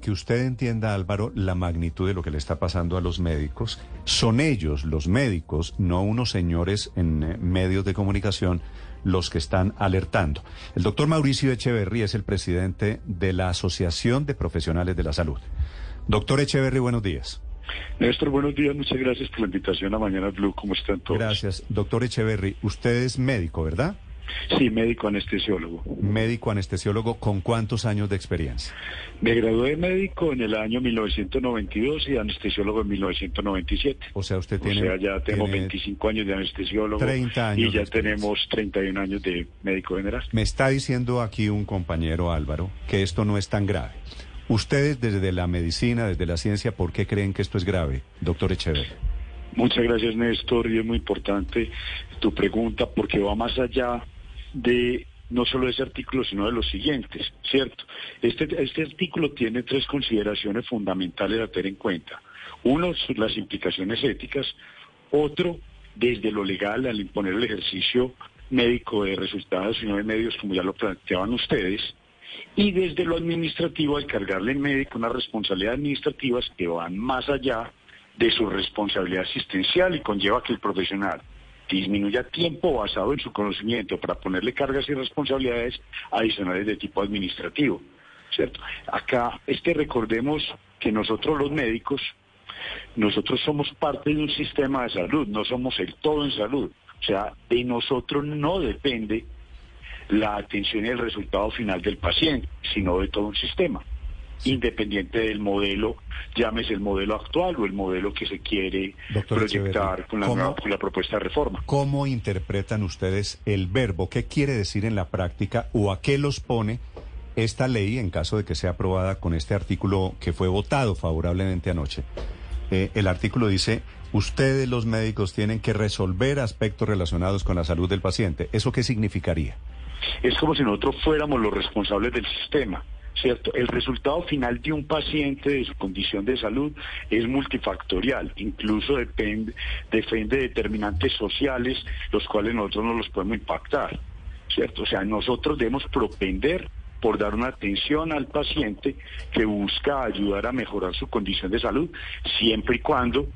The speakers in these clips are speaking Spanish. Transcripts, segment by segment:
Que usted entienda, Álvaro, la magnitud de lo que le está pasando a los médicos. Son ellos, los médicos, no unos señores en eh, medios de comunicación, los que están alertando. El doctor Mauricio Echeverry es el presidente de la Asociación de Profesionales de la Salud. Doctor Echeverry, buenos días. Néstor, buenos días. Muchas gracias por la invitación a Mañana Blue. ¿Cómo están todos? Gracias. Doctor Echeverry, usted es médico, ¿verdad? Sí, médico anestesiólogo. Médico anestesiólogo, ¿con cuántos años de experiencia? Me gradué de médico en el año 1992 y anestesiólogo en 1997. O sea, usted tiene... O sea, ya tengo tiene 25 años de anestesiólogo. 30 años Y ya tenemos 31 años de médico general. Me está diciendo aquí un compañero Álvaro que esto no es tan grave. Ustedes desde la medicina, desde la ciencia, ¿por qué creen que esto es grave, doctor Echeverry? Muchas gracias, Néstor. Y es muy importante tu pregunta porque va más allá de no solo ese artículo, sino de los siguientes, ¿cierto? Este, este artículo tiene tres consideraciones fundamentales a tener en cuenta. Uno, las implicaciones éticas. Otro, desde lo legal, al imponer el ejercicio médico de resultados y no de medios, como ya lo planteaban ustedes. Y desde lo administrativo, al cargarle al médico unas responsabilidades administrativas que van más allá de su responsabilidad asistencial y conlleva que el profesional disminuya tiempo basado en su conocimiento para ponerle cargas y responsabilidades adicionales de tipo administrativo. ¿Cierto? Acá es que recordemos que nosotros los médicos, nosotros somos parte de un sistema de salud, no somos el todo en salud. O sea, de nosotros no depende la atención y el resultado final del paciente, sino de todo un sistema, independiente del modelo, llámese el modelo actual o el modelo que se quiere Doctor proyectar Echeverry, con la, ¿cómo- nueva- con la propuesta de reforma. ¿Cómo interpretan ustedes el verbo? ¿Qué quiere decir en la práctica o a qué los pone esta ley en caso de que sea aprobada con este artículo que fue votado favorablemente anoche? Eh, el artículo dice, ustedes los médicos tienen que resolver aspectos relacionados con la salud del paciente. ¿Eso qué significaría? Es como si nosotros fuéramos los responsables del sistema. ¿Cierto? El resultado final de un paciente, de su condición de salud, es multifactorial. Incluso depende, depende de determinantes sociales, los cuales nosotros no los podemos impactar. ¿Cierto? O sea, nosotros debemos propender por dar una atención al paciente que busca ayudar a mejorar su condición de salud, siempre y cuando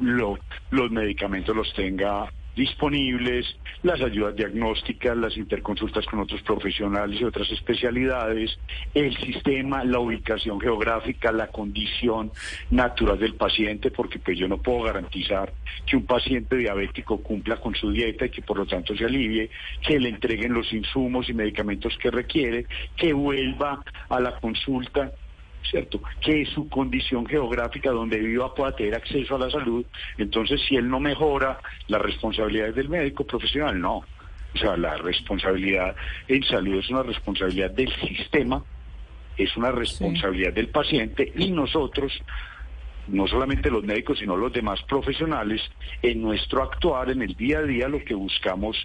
lo- los medicamentos los tenga disponibles, las ayudas diagnósticas, las interconsultas con otros profesionales y otras especialidades, el sistema, la ubicación geográfica, la condición natural del paciente, porque pues yo no puedo garantizar que un paciente diabético cumpla con su dieta y que por lo tanto se alivie, que le entreguen los insumos y medicamentos que requiere, que vuelva a la consulta ¿cierto? Que su condición geográfica donde viva pueda tener acceso a la salud. Entonces, si él no mejora, la responsabilidad es del médico profesional, no. O sea, la responsabilidad en salud es una responsabilidad del sistema, es una responsabilidad del paciente y nosotros, no solamente los médicos, sino los demás profesionales, en nuestro actuar, en el día a día, lo que buscamos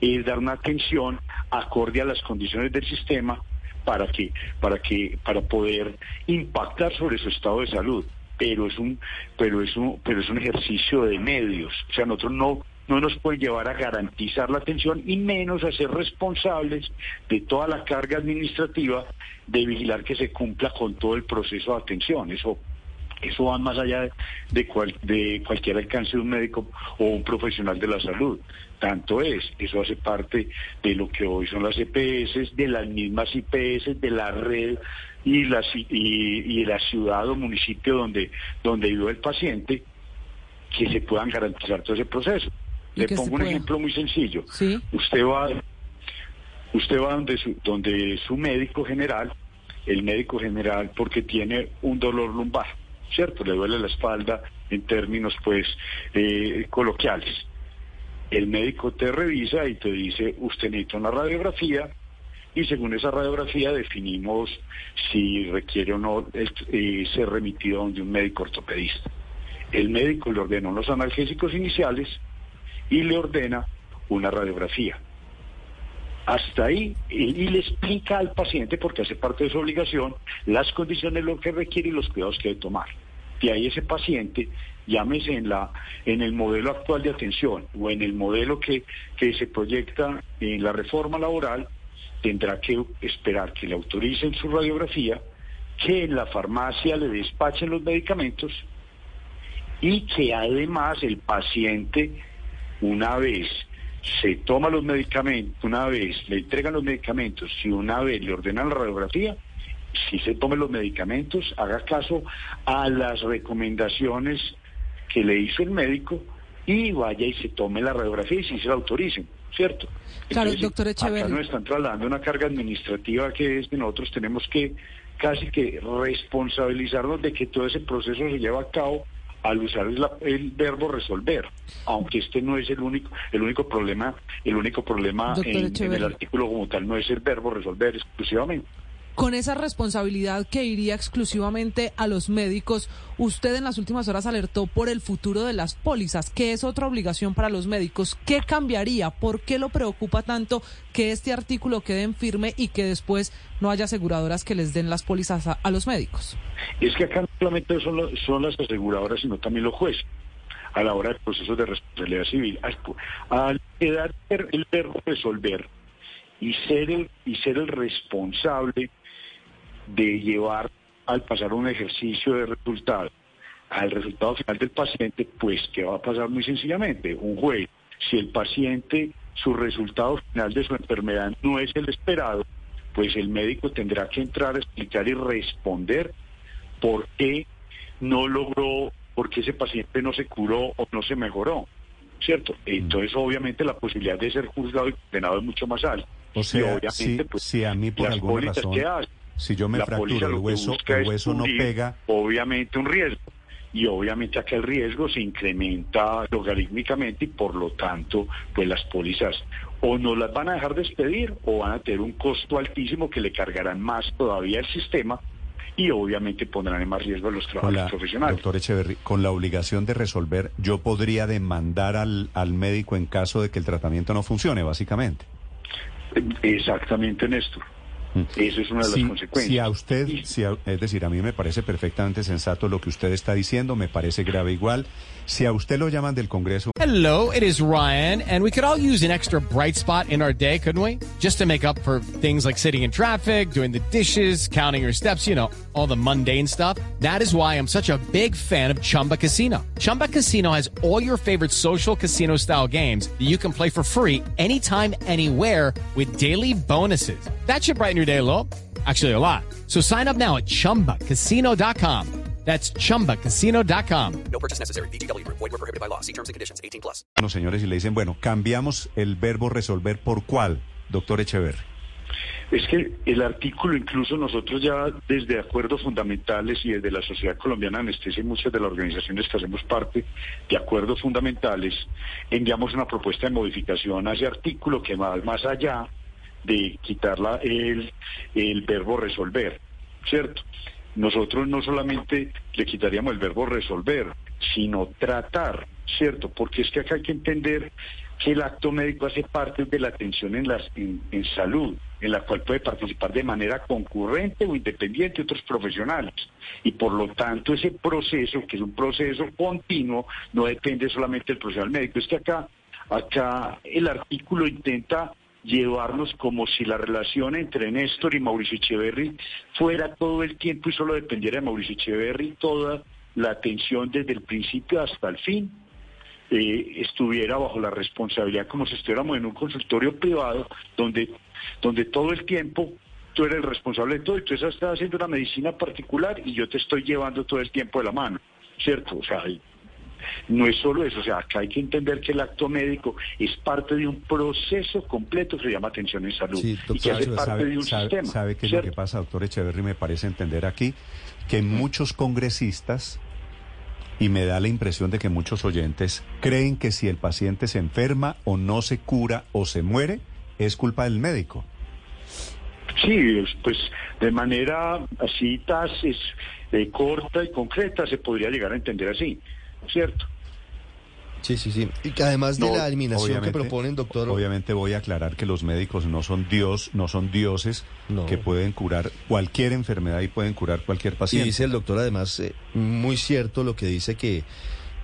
es dar una atención acorde a las condiciones del sistema para que, para que, para poder impactar sobre su estado de salud. Pero es un, pero es un, pero es un ejercicio de medios. O sea, nosotros no, no nos pueden llevar a garantizar la atención y menos a ser responsables de toda la carga administrativa de vigilar que se cumpla con todo el proceso de atención. Eso eso va más allá de, cual- de cualquier alcance de un médico o un profesional de la salud. Tanto es, eso hace parte de lo que hoy son las EPS, de las mismas IPS, de la red y la, y, y la ciudad o municipio donde, donde vive el paciente, que se puedan garantizar todo ese proceso. Le pongo un ejemplo muy sencillo. Sí. Usted va, usted va donde su, donde su médico general, el médico general porque tiene un dolor lumbar, ¿cierto? Le duele la espalda en términos pues eh, coloquiales. El médico te revisa y te dice, usted necesita una radiografía y según esa radiografía definimos si requiere o no eh, ser remitido a un médico ortopedista. El médico le ordena unos analgésicos iniciales y le ordena una radiografía. Hasta ahí, y le explica al paciente, porque hace parte de su obligación, las condiciones, lo que requiere y los cuidados que debe tomar. De ahí ese paciente, llámese en, la, en el modelo actual de atención o en el modelo que, que se proyecta en la reforma laboral, tendrá que esperar que le autoricen su radiografía, que en la farmacia le despachen los medicamentos y que además el paciente, una vez se toma los medicamentos, una vez le entregan los medicamentos y una vez le ordenan la radiografía, si se tome los medicamentos, haga caso a las recomendaciones que le hizo el médico y vaya y se tome la radiografía y si se la autoricen, ¿cierto? Claro, doctor Echeverri. Acá nos están trasladando una carga administrativa que es que nosotros tenemos que casi que responsabilizarnos de que todo ese proceso se lleva a cabo al usar el, verbo resolver, aunque este no es el único, el único problema, el único problema en, en, el artículo como tal no es el verbo resolver exclusivamente con esa responsabilidad que iría exclusivamente a los médicos, usted en las últimas horas alertó por el futuro de las pólizas, que es otra obligación para los médicos. ¿Qué cambiaría? ¿Por qué lo preocupa tanto que este artículo quede en firme y que después no haya aseguradoras que les den las pólizas a, los médicos? Es que acá no solamente son, son las aseguradoras, sino también los jueces a la hora del proceso de responsabilidad civil. Al quedar el resolver y ser el, y ser el responsable de llevar al pasar un ejercicio de resultado al resultado final del paciente, pues ¿qué va a pasar muy sencillamente? Un juez, si el paciente, su resultado final de su enfermedad no es el esperado, pues el médico tendrá que entrar a explicar y responder por qué no logró, por qué ese paciente no se curó o no se mejoró, ¿cierto? Entonces obviamente la posibilidad de ser juzgado y condenado es mucho más alta. O sea, si, pues, a mí por alguna razón... Si yo me fracturo el hueso, el hueso no pega. Obviamente un riesgo. Y obviamente acá el riesgo se incrementa logarítmicamente y por lo tanto, pues las pólizas o no las van a dejar despedir o van a tener un costo altísimo que le cargarán más todavía el sistema y obviamente pondrán en más riesgo a los trabajadores profesionales. Doctor Echeverry, con la obligación de resolver, yo podría demandar al, al médico en caso de que el tratamiento no funcione, básicamente. Exactamente, Néstor. Mm. Eso es una de las consecuencias. Si a usted, si es decir, a mí me parece perfectamente sensato lo que usted está diciendo, me parece grave igual. Si a usted lo llaman del Congreso. Hello, it is Ryan, and we could all use an extra bright spot in our day, couldn't we? Just to make up for things like sitting in traffic, doing the dishes, counting your steps, you know, all the mundane stuff. That is why I'm such a big fan of Chumba Casino. Chumba Casino has all your favorite social casino style games that you can play for free anytime, anywhere with daily bonuses. That should brighten your day a little. Actually, a lot. So sign up now at chumbacasino.com. That's chumbacasino.com. No purchase necessary. BGW. Void were prohibited by law. See terms and conditions 18 plus. Bueno, señores, y le dicen, bueno, cambiamos el verbo resolver por cuál, doctor Echeverri. Es que el artículo, incluso nosotros ya desde acuerdos fundamentales y desde la Sociedad Colombiana de Anestesia y muchas de las organizaciones que hacemos parte de acuerdos fundamentales, enviamos una propuesta de modificación a ese artículo que va más allá de quitar el, el verbo resolver, ¿cierto? Nosotros no solamente le quitaríamos el verbo resolver, sino tratar, ¿cierto? Porque es que acá hay que entender que el acto médico hace parte de la atención en, las, en, salud, en la cual puede participar de manera concurrente o independiente otros profesionales. Y por lo tanto ese proceso, que es un proceso continuo, no depende solamente del profesional médico. Es que acá, acá el artículo intenta llevarnos como si la relación entre Néstor y Mauricio Echeverry fuera todo el tiempo y solo dependiera de Mauricio Echeverry toda la atención desde el principio hasta el fin. Eh, estuviera bajo la responsabilidad como si estuviéramos en un consultorio privado donde, donde todo el tiempo tú eres el responsable de todo y tú estás haciendo una medicina particular y yo te estoy llevando todo el tiempo de la mano, ¿cierto? O sea, no es solo eso, o sea, acá hay que entender que el acto médico es parte de un proceso completo que se llama atención en salud y que hace parte sabe, de un sistema. ¿Sabe qué es lo que pasa, doctor Echeverry? Me parece entender aquí que muchos congresistas y me da la impresión de que muchos oyentes creen que si el paciente se enferma o no se cura o se muere, es culpa del médico. Sí, pues de manera así, tasis, eh, corta y concreta, se podría llegar a entender así, ¿cierto? Sí, sí, sí. Y que además de la eliminación que proponen, doctor. Obviamente voy a aclarar que los médicos no son Dios, no son dioses que pueden curar cualquier enfermedad y pueden curar cualquier paciente. Y dice el doctor además, eh, muy cierto lo que dice que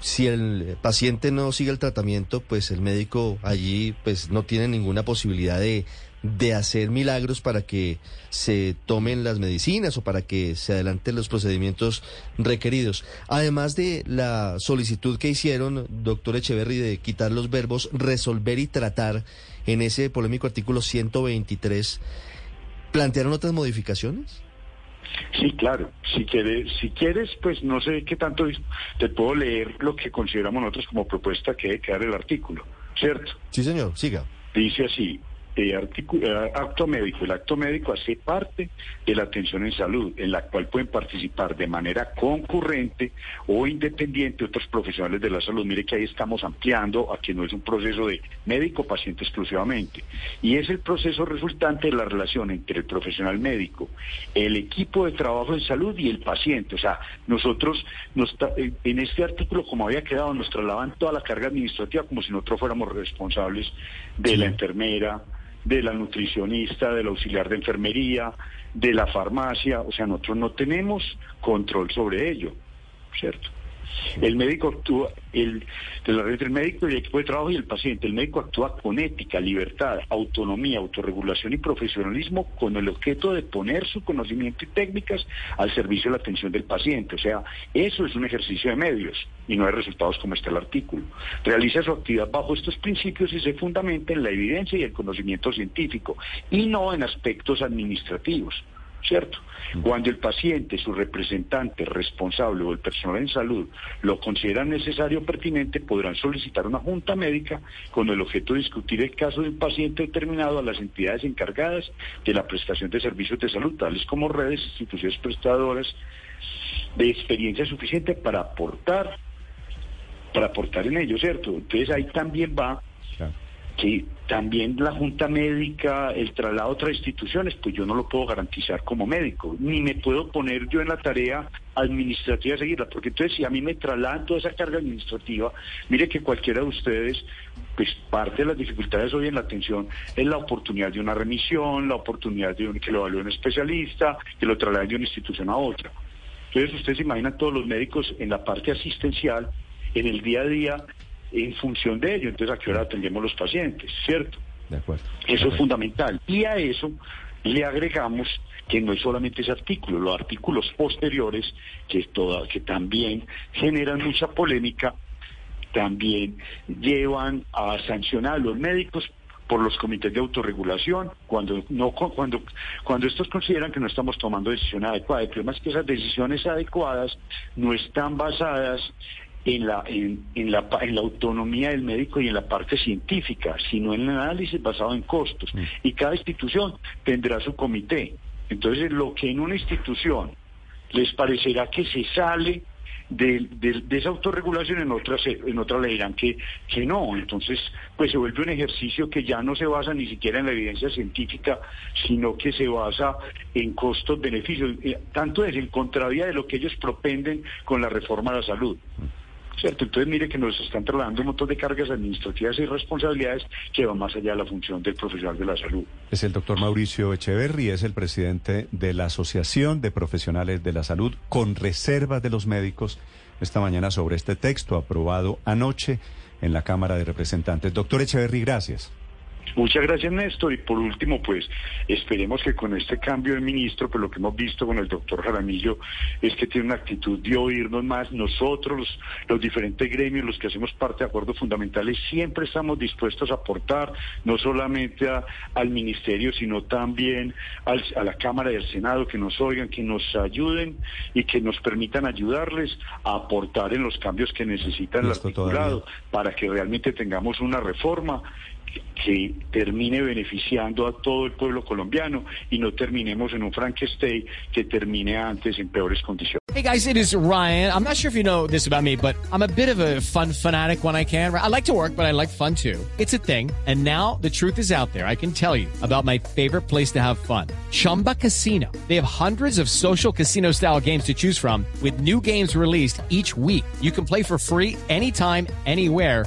si el paciente no sigue el tratamiento, pues el médico allí pues no tiene ninguna posibilidad de de hacer milagros para que se tomen las medicinas o para que se adelanten los procedimientos requeridos. Además de la solicitud que hicieron, doctor Echeverry, de quitar los verbos resolver y tratar en ese polémico artículo 123, ¿plantearon otras modificaciones? Sí, claro. Si quieres, si quieres, pues no sé qué tanto te puedo leer lo que consideramos nosotros como propuesta que debe quedar el artículo, ¿cierto? Sí, señor, siga. Dice así, eh, acto médico. El acto médico hace parte de la atención en salud, en la cual pueden participar de manera concurrente o independiente otros profesionales de la salud. Mire que ahí estamos ampliando a que no es un proceso de médico-paciente exclusivamente. Y es el proceso resultante de la relación entre el profesional médico, el equipo de trabajo en salud y el paciente. O sea, nosotros nos, en este artículo, como había quedado, nos trasladaban toda la carga administrativa como si nosotros fuéramos responsables de la enfermera, de la nutricionista, del auxiliar de enfermería, de la farmacia, o sea, nosotros no tenemos control sobre ello, ¿cierto? El médico actúa, el, de la red del médico el equipo de trabajo y el paciente. El médico actúa con ética, libertad, autonomía, autorregulación y profesionalismo con el objeto de poner su conocimiento y técnicas al servicio de la atención del paciente. O sea, eso es un ejercicio de medios y no hay resultados como está el artículo. Realiza su actividad bajo estos principios y se fundamenta en la evidencia y el conocimiento científico y no en aspectos administrativos. ¿Cierto? Cuando el paciente, su representante responsable o el personal en salud lo consideran necesario o pertinente, podrán solicitar una junta médica con el objeto de discutir el caso de un paciente determinado a las entidades encargadas de la prestación de servicios de salud, tales como redes, instituciones prestadoras de experiencia suficiente para aportar para aportar en ello, ¿cierto? Entonces ahí también va que también la junta médica, el traslado a otras instituciones, pues yo no lo puedo garantizar como médico, ni me puedo poner yo en la tarea administrativa a seguirla, porque entonces si a mí me trasladan toda esa carga administrativa, mire que cualquiera de ustedes, pues parte de las dificultades hoy en la atención es la oportunidad de una remisión, la oportunidad de que lo evalúe un especialista, que lo trasladen de una institución a otra. Entonces ustedes se imaginan todos los médicos en la parte asistencial, en el día a día, en función de ello. Entonces, ¿a qué hora atendemos los pacientes? ¿Cierto? De acuerdo. Eso es fundamental. Y a eso le agregamos que no es solamente ese artículo, los artículos posteriores, que, toda, que también generan mucha polémica, también llevan a sancionar a los médicos por los comités de autorregulación cuando no cuando cuando estos consideran que no estamos tomando decisiones adecuadas. El problema es que esas decisiones adecuadas no están basadas en la, en, la, en la autonomía del médico y en la parte científica, sino en el análisis basado en costos. Mm. Y cada institución tendrá su comité. Entonces, lo que en una institución les parecerá que se sale de, de, esa autorregulación en otra en otra le dirán que, que no entonces pues se vuelve un ejercicio que ya no se basa ni siquiera en la evidencia científica sino que se basa en costos beneficios eh, tanto desde el contravía de lo que ellos propenden con la reforma de la salud mm. ¿Cierto? Entonces mire que nos están trasladando un montón de cargas administrativas y responsabilidades que van más allá de la función del profesional de la salud. Es el doctor Mauricio Echeverry, es el presidente de la Asociación de Profesionales de la Salud con reservas de los médicos esta mañana sobre este texto aprobado anoche en la Cámara de Representantes. Doctor Echeverry, gracias. Muchas gracias, Néstor. Y por último, pues esperemos que con este cambio de ministro, pues lo que hemos visto con el doctor Jaramillo es que tiene una actitud de oírnos más. Nosotros, los, diferentes gremios, los que hacemos parte de acuerdos fundamentales, siempre estamos dispuestos a aportar, no solamente al ministerio, sino también a la Cámara y al Senado, que nos oigan, que nos ayuden y que nos permitan ayudarles a aportar en los cambios que necesitan el articulado para que realmente tengamos una reforma que termine beneficiando a todo el pueblo colombiano y no terminemos en un Frankenstein que termine antes en peores condiciones. Hey guys, it is Ryan. I'm not sure if you know this about me, but I'm a bit of a fun fanatic when I can. I like to work, but I like fun too. It's a thing. And now the truth is out there. I can tell you about my favorite place to have fun. Chumba Casino. They have hundreds of social casino style games to choose from with new games released each week. You can play for free anytime, anywhere.